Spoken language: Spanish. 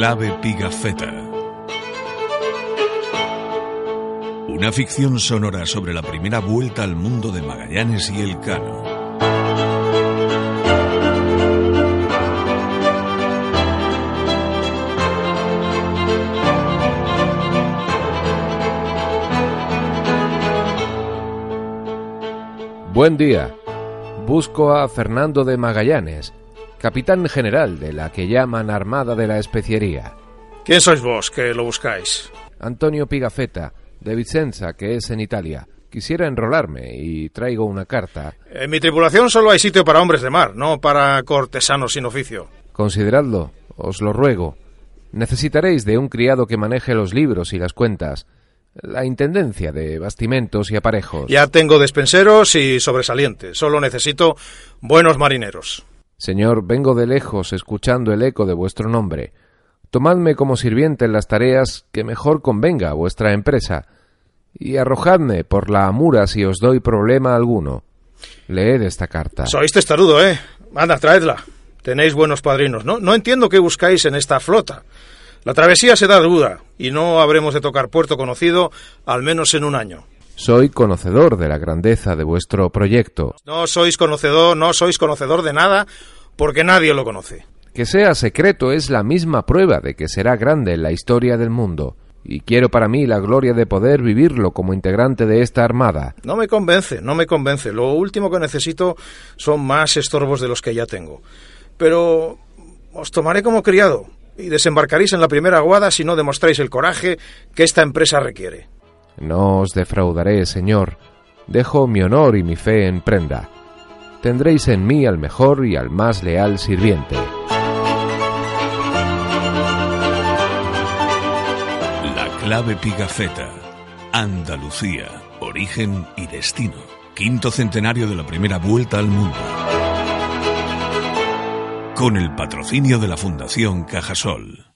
clave Pigafetta. Una ficción sonora sobre la primera vuelta al mundo de Magallanes y Elcano. Buen día. Busco a Fernando de Magallanes, capitán general de la que llaman Armada de la Especiería. ¿Quién sois vos que lo buscáis? Antonio Pigafetta, de Vicenza, que es en Italia. Quisiera enrolarme y traigo una carta. En mi tripulación solo hay sitio para hombres de mar, no para cortesanos sin oficio. Consideradlo, os lo ruego. Necesitaréis de un criado que maneje los libros y las cuentas, la intendencia de bastimentos y aparejos. Ya tengo despenseros y sobresalientes. Solo necesito buenos marineros. Señor, vengo de lejos escuchando el eco de vuestro nombre. Tomadme como sirviente en las tareas que mejor convenga a vuestra empresa, y arrojadme por la amura si os doy problema alguno. Leed esta carta. Sois testarudo, ¿eh? Anda, traedla. Tenéis buenos padrinos, ¿no? No entiendo qué buscáis en esta flota. La travesía se da duda y no habremos de tocar puerto conocido al menos en un año. Soy conocedor de la grandeza de vuestro proyecto. No sois conocedor, no sois conocedor de nada porque nadie lo conoce. Que sea secreto es la misma prueba de que será grande en la historia del mundo, y quiero para mí la gloria de poder vivirlo como integrante de esta armada. No me convence, no me convence. Lo último que necesito son más estorbos de los que ya tengo. Pero os tomaré como criado y desembarcaréis en la primera aguada si no demostráis el coraje que esta empresa requiere. No os defraudaré, señor. Dejo mi honor y mi fe en prenda. Tendréis en mí al mejor y al más leal sirviente. La clave Pigafetta. Andalucía. Origen y destino. Quinto centenario de la primera vuelta al mundo. Con el patrocinio de la Fundación Cajasol.